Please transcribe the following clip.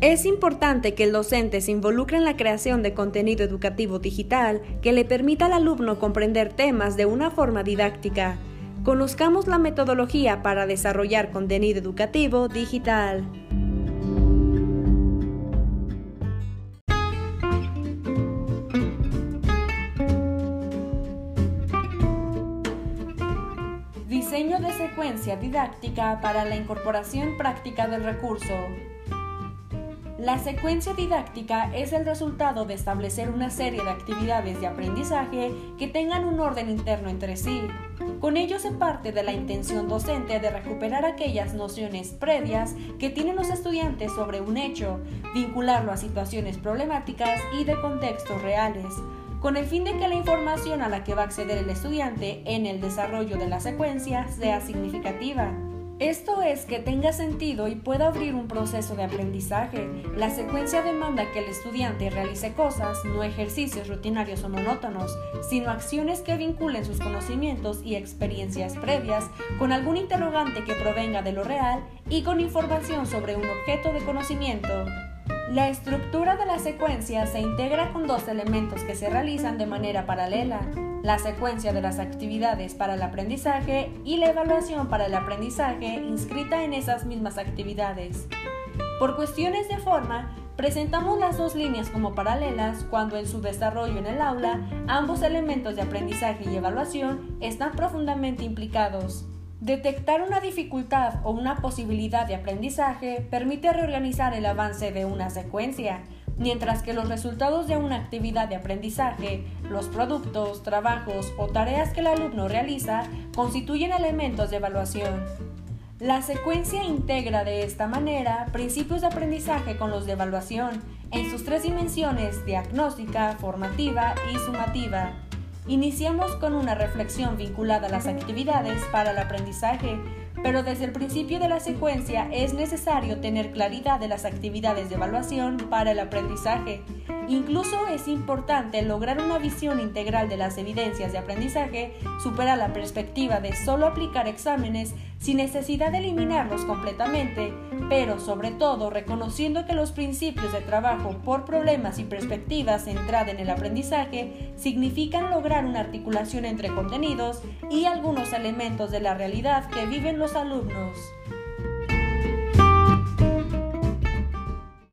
Es importante que el docente se involucre en la creación de contenido educativo digital que le permita al alumno comprender temas de una forma didáctica. Conozcamos la metodología para desarrollar contenido educativo digital. Diseño de secuencia didáctica para la incorporación práctica del recurso. La secuencia didáctica es el resultado de establecer una serie de actividades de aprendizaje que tengan un orden interno entre sí. Con ello se parte de la intención docente de recuperar aquellas nociones previas que tienen los estudiantes sobre un hecho, vincularlo a situaciones problemáticas y de contextos reales, con el fin de que la información a la que va a acceder el estudiante en el desarrollo de la secuencia sea significativa. Esto es que tenga sentido y pueda abrir un proceso de aprendizaje. La secuencia demanda que el estudiante realice cosas, no ejercicios rutinarios o monótonos, sino acciones que vinculen sus conocimientos y experiencias previas con algún interrogante que provenga de lo real y con información sobre un objeto de conocimiento. La estructura de la secuencia se integra con dos elementos que se realizan de manera paralela, la secuencia de las actividades para el aprendizaje y la evaluación para el aprendizaje inscrita en esas mismas actividades. Por cuestiones de forma, presentamos las dos líneas como paralelas cuando en su desarrollo en el aula ambos elementos de aprendizaje y evaluación están profundamente implicados. Detectar una dificultad o una posibilidad de aprendizaje permite reorganizar el avance de una secuencia, mientras que los resultados de una actividad de aprendizaje, los productos, trabajos o tareas que el alumno realiza constituyen elementos de evaluación. La secuencia integra de esta manera principios de aprendizaje con los de evaluación en sus tres dimensiones diagnóstica, formativa y sumativa. Iniciamos con una reflexión vinculada a las actividades para el aprendizaje, pero desde el principio de la secuencia es necesario tener claridad de las actividades de evaluación para el aprendizaje. Incluso es importante lograr una visión integral de las evidencias de aprendizaje, supera la perspectiva de solo aplicar exámenes sin necesidad de eliminarlos completamente, pero sobre todo reconociendo que los principios de trabajo por problemas y perspectivas centrada en el aprendizaje significan lograr una articulación entre contenidos y algunos elementos de la realidad que viven los alumnos.